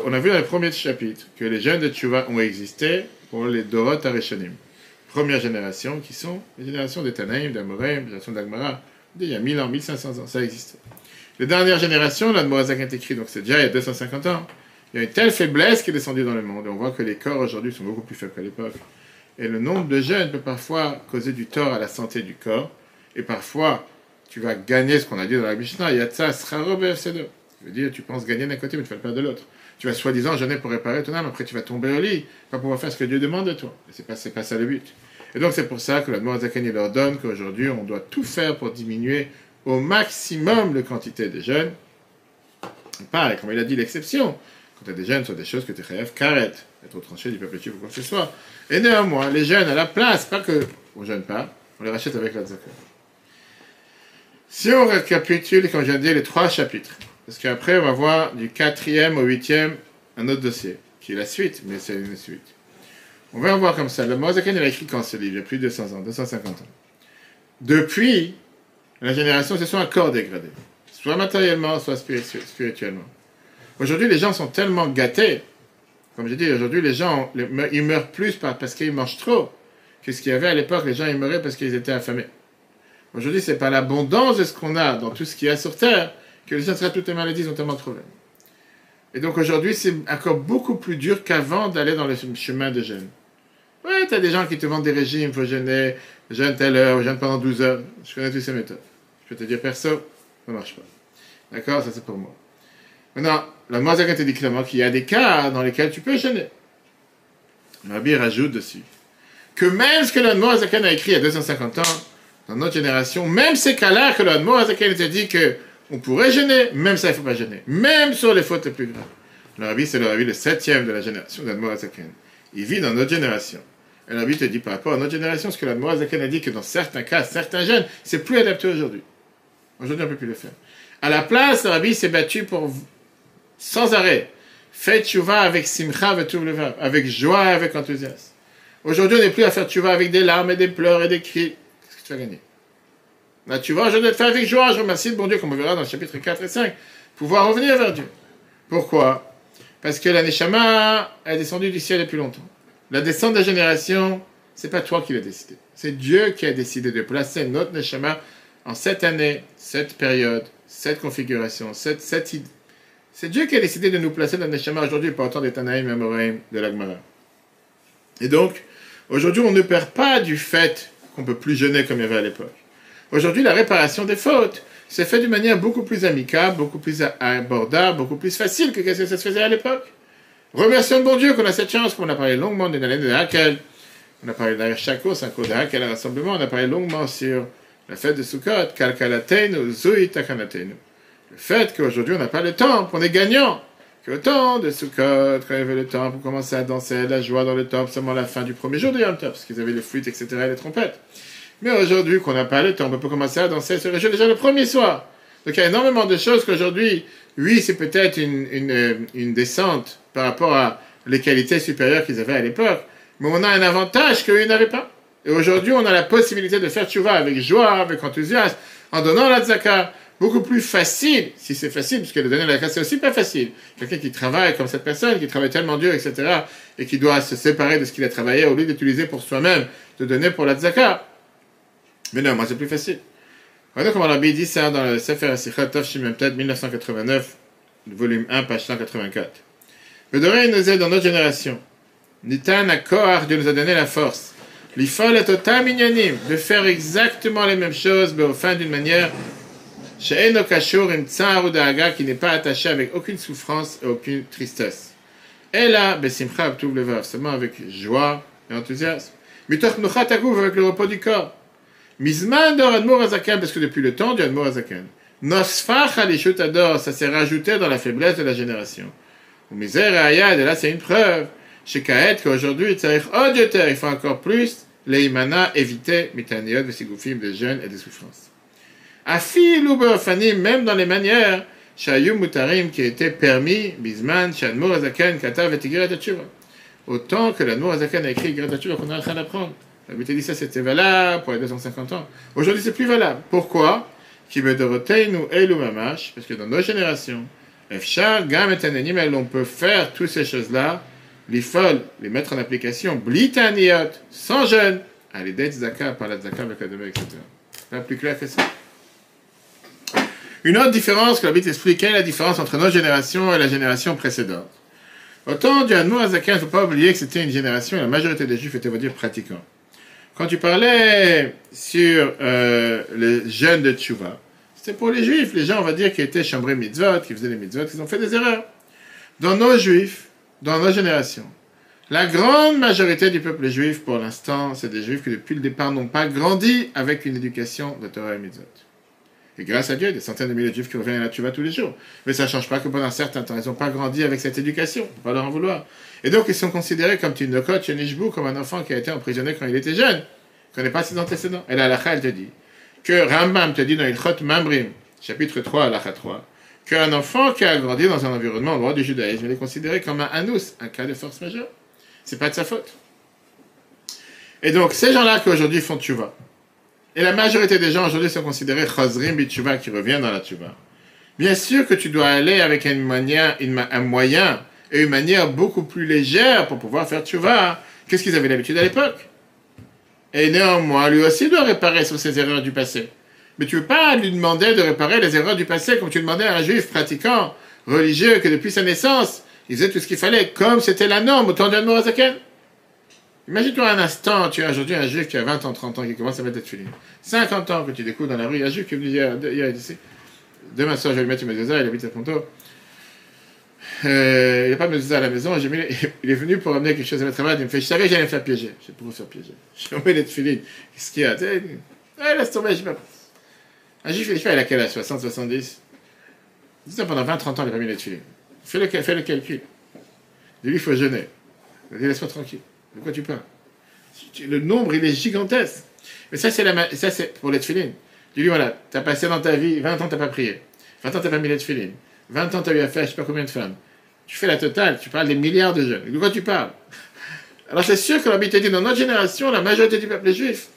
on a vu dans le premier chapitre que les jeunes de Tchouva ont existé pour les Dorot Arishanim. Première génération, qui sont les générations des Tanaïm, d'Amoraim, génération d'Agmara, il y a 1000 ans, 1500 ans, ça existe. Les dernières générations, l'Admorazak est écrit, donc c'est déjà il y a 250 ans. Il y a une telle faiblesse qui est descendue dans le monde. Et on voit que les corps aujourd'hui sont beaucoup plus faibles qu'à l'époque. Et le nombre de jeunes peut parfois causer du tort à la santé du corps. Et parfois, tu vas gagner ce qu'on a dit dans la Mishnah, Yatsa sera C2. Je veux dire, tu penses gagner d'un côté, mais tu vas le perdre de l'autre. Tu vas soi-disant jeûner pour réparer ton âme, après tu vas tomber au lit, pas pouvoir faire ce que Dieu demande de toi. Et c'est pas, pas ça le but. Et donc c'est pour ça que la Zakani leur donne qu'aujourd'hui on doit tout faire pour diminuer au maximum la quantité de jeûnes. Pareil, comme il a dit, l'exception. Quand tu as des jeûnes, soit des choses que tu rêves, carrette, être tranché du peuple ou quoi que ce soit. Et néanmoins, les jeûnes à la place, pas que on jeûne pas, on les rachète avec la zakat. Si on récapitule, comme je viens de dire, les trois chapitres, parce qu'après, on va voir du quatrième au huitième un autre dossier, qui est la suite, mais c'est une suite. On va en voir comme ça. Le Mozakan, il a écrit quand ce livre, il y a plus de 200 ans, 250 ans. Depuis, la génération se sont encore dégradées, soit matériellement, soit spirituellement. Aujourd'hui, les gens sont tellement gâtés, comme j'ai dit, aujourd'hui, les gens, ils meurent plus parce qu'ils mangent trop que ce qu'il y avait à l'époque, les gens, ils meuraient parce qu'ils étaient affamés. Aujourd'hui, c'est pas l'abondance de ce qu'on a dans tout ce qu'il y a sur Terre que les gens seraient toutes les maladies, ont tellement de problèmes. Et donc aujourd'hui, c'est encore beaucoup plus dur qu'avant d'aller dans le chemin de jeûne. Ouais, tu as des gens qui te vendent des régimes, faut jeûner, jeûne telle heure, jeûne pendant 12 heures. Je connais toutes ces méthodes. Je peux te dire perso, ça marche pas. D'accord? Ça c'est pour moi. Maintenant, la Moisaka te dit clairement qu'il y a des cas dans lesquels tu peux. Le Rabbi rajoute dessus que même ce que l'Admor Azaken a écrit il y a 250 ans, dans notre génération, même ces cas-là que l'Admor Azaken était dit que on pourrait gêner, même ça il ne faut pas gêner, même sur les fautes les plus graves. Le Rabbi, c'est le Rabbi le septième de la génération d'Admor Azaken. Il vit dans notre génération. Et le Rabbi te dit par rapport à notre génération, ce que l'Admor Azaken a dit que dans certains cas, certains jeunes, c'est plus adapté aujourd'hui. Aujourd'hui, on ne peut plus le faire. À la place, le Rabbi s'est battu pour, sans arrêt, faites tchouva avec simcha avec joie et avec enthousiasme. Aujourd'hui, on n'est plus à faire tchouva avec des larmes et des pleurs et des cris. Qu'est-ce que tu vas gagner? Là, tu vois, je dois te faire avec joie, je remercie le bon Dieu, comme on verra dans le chapitre 4 et 5, pouvoir revenir vers Dieu. Pourquoi? Parce que la Neshama est descendue du ciel depuis longtemps. La descente des générations, c'est pas toi qui l'as décidé. C'est Dieu qui a décidé de placer notre Neshama en cette année, cette période, cette configuration, cette, cette. C'est Dieu qui a décidé de nous placer dans Neshama aujourd'hui par autant des Tanaïm et de l'Agmara. Et donc, aujourd'hui, on ne perd pas du fait qu'on peut plus jeûner comme il y avait à l'époque. Aujourd'hui, la réparation des fautes s'est fait d'une manière beaucoup plus amicale, beaucoup plus abordable, beaucoup plus facile que ce que ça se faisait à l'époque. Remercions le bon Dieu qu'on a cette chance, qu'on a parlé longuement de l'année de Hakel, on a parlé de c'est un cours de Hakel, un rassemblement, on a parlé longuement sur la fête de Sukkot, Kalkalatenu, Zui Takanatenu. Le fait qu'aujourd'hui on n'a pas le temps, qu'on est gagnant, qu'au temps de Sukkot, avait le temps pour commencer à danser, la joie dans le temple, seulement la fin du premier jour de Yom Tov, parce qu'ils avaient les flûtes, etc., et les trompettes. Mais aujourd'hui, qu'on n'a pas le temps, on peut commencer à danser sur le jeu déjà le premier soir. Donc il y a énormément de choses qu'aujourd'hui, oui, c'est peut-être une, une, euh, descente par rapport à les qualités supérieures qu'ils avaient à l'époque, mais on a un avantage qu'eux n'avaient pas. Et aujourd'hui, on a la possibilité de faire tchouva avec joie, avec enthousiasme, en donnant la tzaka, beaucoup plus facile, si c'est facile, puisque le donner la tzaka, c'est aussi pas facile. Quelqu'un qui travaille comme cette personne, qui travaille tellement dur, etc., et qui doit se séparer de ce qu'il a travaillé, au lieu d'utiliser pour soi-même, de donner pour la tzaka, mais non, moi c'est plus facile. Regardez comment Rabbi dit ça dans le Sefer Asichot peut-être 1989, volume 1, page 184. Bedoré nous aide dans notre génération. Nitan Akoar, Dieu nous a donné la force. L'ifol est minyanim, de faire exactement les mêmes choses, mais au fin d'une manière, qui n'est pas attaché avec aucune souffrance et aucune tristesse. Et là, le seulement avec joie et enthousiasme. Mitoch Nuchat avec le repos du corps. Mizman d'or Admor Azaken, parce que depuis le temps du Admor Azaken. Nosfach Alishut Ador, ça s'est rajouté dans la faiblesse de la génération. Ou Mizer et Ayad, et là c'est une preuve. Chez Kaet, qu'aujourd'hui, il faut encore plus, les imana éviter mitaniot, des sigoufim, des jeunes et des souffrances. Afil ou fanim, même dans les manières, Shayum Mutarim, qui était permis, Bizman, Shadmor Azaken, Katav et Tigret Autant que l'Admor Azaken a écrit Tigret qu'on est en train d'apprendre. La dit ça c'était valable pour les 250 ans. Aujourd'hui c'est plus valable. Pourquoi? Parce que dans nos générations, on peut faire toutes ces choses-là, les folles, les mettre en application, blitaniot, sans jeûne, à l'aider zaka, par la zaka, etc. Pas plus clair que ça. Une autre différence que la Bible expliquait, la différence entre nos générations et la génération précédente? Autant du Hanmour Azaka, il ne faut pas oublier que c'était une génération, et la majorité des juifs étaient, on va dire, pratiquants. Quand tu parlais sur euh, les jeunes de Tchouva, c'était pour les juifs, les gens, on va dire, qui étaient chambrés mitzvot, qui faisaient des mitzvot, qui ont fait des erreurs. Dans nos juifs, dans nos générations, la grande majorité du peuple juif, pour l'instant, c'est des juifs qui, depuis le départ, n'ont pas grandi avec une éducation de Torah et mitzvot. Et grâce à Dieu, des centaines de milliers de juifs qui reviennent à la Tchouva tous les jours. Mais ça ne change pas que pendant un certain temps, ils n'ont pas grandi avec cette éducation. On ne pas leur en vouloir. Et donc, ils sont considérés comme Tindokot, Nishbu, comme un enfant qui a été emprisonné quand il était jeune. Il ne connaît pas ses antécédents. Et là, la elle te dit que Rambam te dit dans Ilchot Mamrim, chapitre 3, à 3, qu'un enfant qui a grandi dans un environnement droit du judaïsme, il est considéré comme un anus, un cas de force majeure. C'est pas de sa faute. Et donc, ces gens-là qui aujourd'hui font tchouva, et la majorité des gens aujourd'hui sont considérés chazrim bitshuva qui revient dans la tchouva. Bien sûr que tu dois aller avec un moyen, un moyen et une manière beaucoup plus légère pour pouvoir faire tchouva. Qu'est-ce qu'ils avaient l'habitude à l'époque? Et néanmoins, lui aussi doit réparer sur ses erreurs du passé. Mais tu ne veux pas lui demander de réparer les erreurs du passé comme tu demandais à un juif pratiquant, religieux, que depuis sa naissance, il faisait tout ce qu'il fallait, comme c'était la norme au temps d'Admor Imagine-toi un instant, tu as aujourd'hui un juif qui a 20 ans, 30 ans, qui commence à mettre des filets. 50 ans que tu découvres dans la rue, un juif qui est venu hier, ici. Demain soir, je vais lui mettre une mezuzah, il habite à Ponto. Euh, il n'a pas mis à la maison. Mis il est venu pour amener quelque chose à ma travail. Il me fait Je savais que j'allais me faire piéger. Je pour vous faire piéger. J'ai mis les tefilines. Qu'est-ce qu'il y a? Ah, laisse tomber, je sais pas. Un juif, il à quel âge? 60, 70 Dis ça pendant 20, 30 ans, il n'a pas mis les tefilines. Fais le, fais le calcul. Dis-lui, il faut jeûner. Laisse-moi tranquille. De quoi tu parles Le nombre, il est gigantesque. Mais ça, c'est la ça, c'est pour les tefilines. Dis-lui, voilà, tu as passé dans ta vie 20 ans, tu pas prié. 20 ans, tu pas mis les tefilines. 20 ans, tu as eu affaire à je sais pas combien de femmes. Tu fais la totale, tu parles des milliards de jeunes. De quoi tu parles Alors c'est sûr que l'habitude dit, dans notre génération, la majorité du peuple est juif.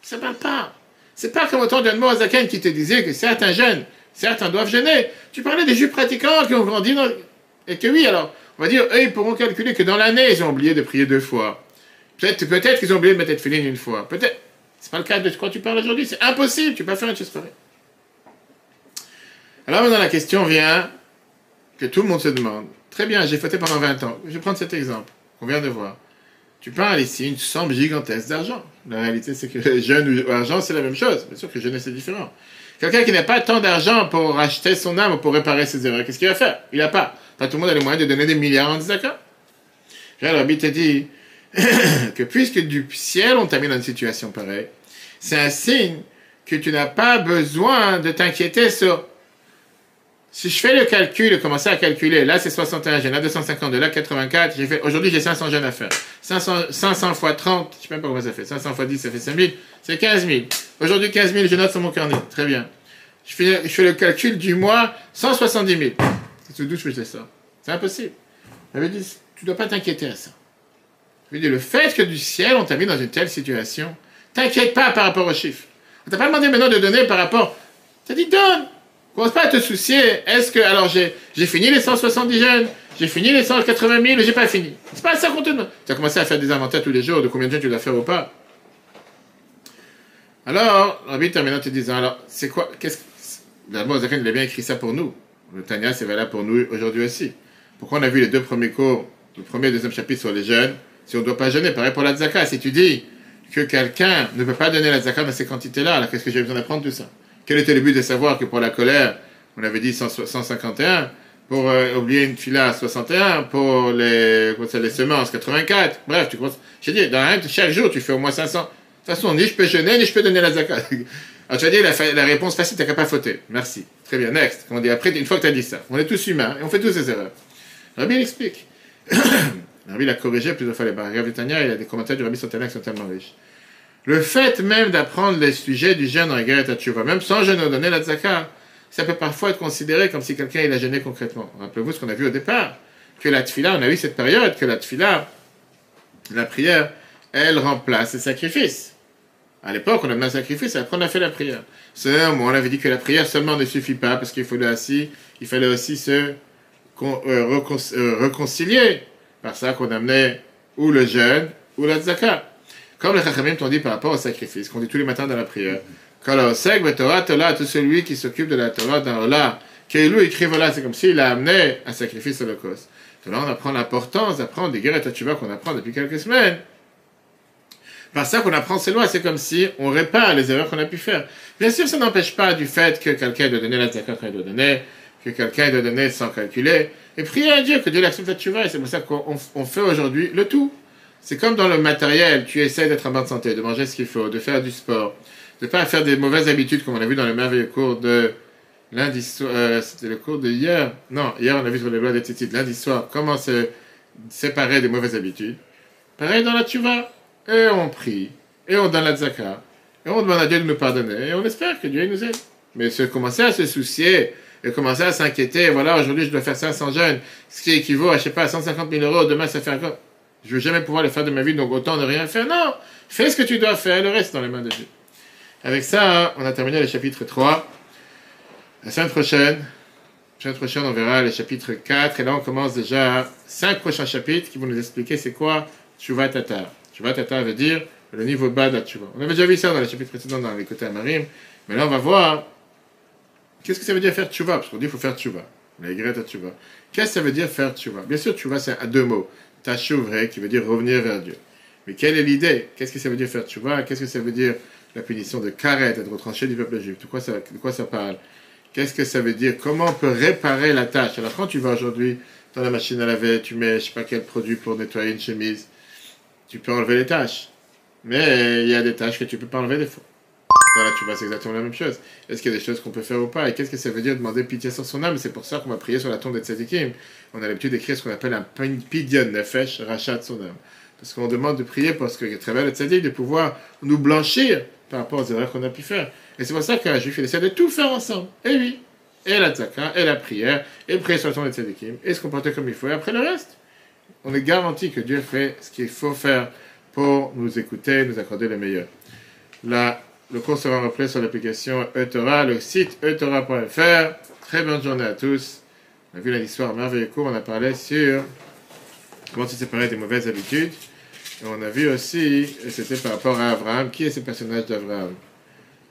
Ça ne parle pas. C'est pas comme au temps d'Anne Moazaken qui te disait que certains jeunes, certains doivent jeûner. Tu parlais des juifs pratiquants qui ont grandi. Et que oui, alors, on va dire, eux, ils pourront calculer que dans l'année, ils ont oublié de prier deux fois. Peut-être peut qu'ils ont oublié de mettre les tefilines une fois. Peut-être. C'est pas le cas de quoi tu parles aujourd'hui. C'est impossible. Tu peux pas faire une pareille. Alors maintenant, la question vient que tout le monde se demande. Très bien, j'ai fêté pendant 20 ans. Je vais prendre cet exemple qu'on vient de voir. Tu parles ici une somme gigantesque d'argent. La réalité, c'est que jeune ou argent, c'est la même chose. Bien sûr que jeune, c'est différent. Quelqu'un qui n'a pas tant d'argent pour acheter son âme ou pour réparer ses erreurs, qu'est-ce qu'il va faire? Il n'a pas. Pas tout le monde a les moyens de donner des milliards en d'accord Le Rabbi te dit que puisque du ciel on t'a mis dans une situation pareille, c'est un signe que tu n'as pas besoin de t'inquiéter sur si je fais le calcul et commencer à calculer, là c'est 61 jeunes, là 252, là 84, j'ai fait, aujourd'hui j'ai 500 jeunes à faire. 500, 500 fois 30, je sais même pas comment ça fait, 500 fois 10 ça fait 5000, c'est 15 000. Aujourd'hui 15 000, je note sur mon carnet, très bien. Je fais, je fais le calcul du mois, 170 000. C'est d'où je fais ça C'est impossible. J'avais dit, tu dois pas t'inquiéter à ça. Le fait que du ciel on t'a mis dans une telle situation, t'inquiète pas par rapport aux chiffres. On t'a pas demandé maintenant de donner par rapport, t'as dit donne Commence pas à te soucier, est-ce que, alors j'ai, fini les 170 jeunes, j'ai fini les 180 000, j'ai pas fini. C'est pas ça qu'on te demande. Tu as commencé à faire des inventaires tous les jours de combien de jeunes tu dois faire ou pas. Alors, Rabbi en te disant, alors, c'est quoi, qu'est-ce que, d'abord, Zachary, il a bien écrit ça pour nous. Le Tanya, c'est valable pour nous aujourd'hui aussi. Pourquoi on a vu les deux premiers cours, le premier et le deuxième chapitre sur les jeunes, si on ne doit pas jeûner, pareil pour la tzaka. Si tu dis que quelqu'un ne peut pas donner la tzaka dans ces quantités-là, alors qu'est-ce que j'ai besoin d'apprendre tout ça? Quel était le but de savoir que pour la colère, on avait dit 100, 151, pour euh, oublier une fila 61, pour les, comment ça, les semences 84, bref, tu commences. J'ai dit, dans un, chaque jour, tu fais au moins 500. De toute façon, ni je peux jeûner, ni je peux donner la zakat. Alors tu as dit la, réponse facile, t'as qu'à pas fauter. Merci. Très bien, next. On dit après, une fois que tu as dit ça, on est tous humains et on fait tous des erreurs. Rabbi il explique. Rabbi il a corrigé plusieurs fois les barres. Rabbi Tania, il a des commentaires du Rabbi Santana qui sont tellement riches. Le fait même d'apprendre les sujets du jeûne Égeret Tchouva, même sans jeûne donner la tzaka, ça peut parfois être considéré comme si quelqu'un il a jeûné concrètement. Rappelez-vous ce qu'on a vu au départ, que la tfila, on a eu cette période, que la tfila, la prière, elle remplace les sacrifices. À l'époque, on a mis un sacrifice, après on a fait la prière. Seulement, on avait dit que la prière seulement ne suffit pas, parce qu'il fallait aussi, il fallait aussi se con- euh, euh, réconcilier. Par ça qu'on amenait ou le jeûne, ou la tzaka. Comme les Chachamim t'ont dit par rapport au sacrifice, qu'on dit tous les matins dans la prière. Torah, Tola, tout celui qui s'occupe de la Torah dans Ola, Keilu écrit voilà, c'est comme s'il a amené un sacrifice holocauste. Donc là, on apprend l'importance d'apprendre des guerres et qu'on apprend depuis quelques semaines. Par ça qu'on apprend ces lois, c'est comme si on répare les erreurs qu'on a pu faire. Bien sûr, ça n'empêche pas du fait que quelqu'un doit donner la zakat quand il doit donner, que quelqu'un doit donner sans calculer, et prier à Dieu que Dieu l'accepte la tchouva, et c'est pour ça qu'on on fait aujourd'hui le tout. C'est comme dans le matériel, tu essaies d'être en bonne santé, de manger ce qu'il faut, de faire du sport, de ne pas faire des mauvaises habitudes comme on a vu dans le merveilleux cours de lundi soir, euh, c'était le cours de hier, non, hier on a vu sur les lois tzitzit, lundi soir, comment se séparer des mauvaises habitudes. Pareil dans la tchouva, et on prie, et on donne la tzaka, et on demande à Dieu de nous pardonner, et on espère que Dieu nous aide. Mais se commencer à se soucier, et commencer à s'inquiéter, voilà, aujourd'hui je dois faire 500 jeunes, ce qui équivaut à, je sais pas, 150 000 euros, demain ça fait encore... Je veux jamais pouvoir le faire de ma vie, donc autant ne rien faire. Non, fais ce que tu dois faire, le reste dans les mains de Dieu. Avec ça, on a terminé le chapitre 3. La semaine prochaine, la semaine prochaine, on verra le chapitre 4. Et là, on commence déjà cinq prochains chapitres qui vont nous expliquer c'est quoi Tshuva Tatar. Tshuva Tatar veut dire le niveau bas de la. On avait déjà vu ça dans les chapitres précédents dans les côtés Amarim. Mais là, on va voir qu'est-ce que ça veut dire faire Tshuva. Parce qu'on dit qu'il faut faire Tshuva. La Y à Tshuva. Qu'est-ce que ça veut dire faire Tshuva? Bien sûr, Tshuva, c'est à deux mots. Tashuv, qui veut dire revenir vers Dieu. Mais quelle est l'idée? Qu'est-ce que ça veut dire faire Tshuva Qu'est-ce que ça veut dire la punition de Karet, être retranché du peuple juif? De quoi ça, de quoi ça parle? Qu'est-ce que ça veut dire? Comment on peut réparer la tâche? Alors quand tu vas aujourd'hui dans la machine à laver, tu mets je sais pas quel produit pour nettoyer une chemise, tu peux enlever les tâches. Mais il y a des tâches que tu peux pas enlever des fois. Voilà, tu vois, c'est exactement la même chose. Est-ce qu'il y a des choses qu'on peut faire ou pas? Et qu'est-ce que ça veut dire demander pitié sur son âme? C'est pour ça qu'on va prier sur la tombe de Tzadikim. On a l'habitude d'écrire ce qu'on appelle un pidyon nefesh, rachat de son âme. Parce qu'on demande de prier parce que, travers le Tzadik, de pouvoir nous blanchir par rapport aux erreurs qu'on a pu faire. Et c'est pour ça qu'un juif, il essaie de tout faire ensemble. Et oui, et la tzaka, et la prière, et prier sur le tombe de Tzadikim, et se comporter comme il faut, et après le reste. On est garanti que Dieu fait ce qu'il faut faire pour nous écouter, nous accorder le meilleur. Là, le cours sera repris sur l'application Eutora, le site eutora.fr. Très bonne journée à tous. On a vu l'histoire merveilleuse cours, on a parlé sur comment se séparer des mauvaises habitudes. On a vu aussi, et c'était par rapport à Abraham, qui est ce personnage d'Abraham?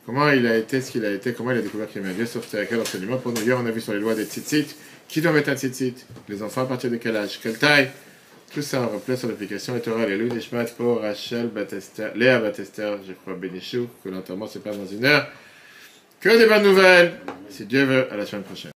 Comment il a été ce qu'il a été, comment il a découvert qu'il aimait Dieu, sauf quel enseignement. Pour nous, hier, on a vu sur les lois des tzitzit, qui doit mettre un tzitzit? Les enfants à partir de quel âge? Quelle taille? Tout ça en replay sur l'application Etora Lelou Nishmat pour Rachel Batester, Léa Batester, je crois, Benichou, que l'enterrement se passe dans une heure. Que des bonnes nouvelles, si Dieu veut, à la semaine prochaine.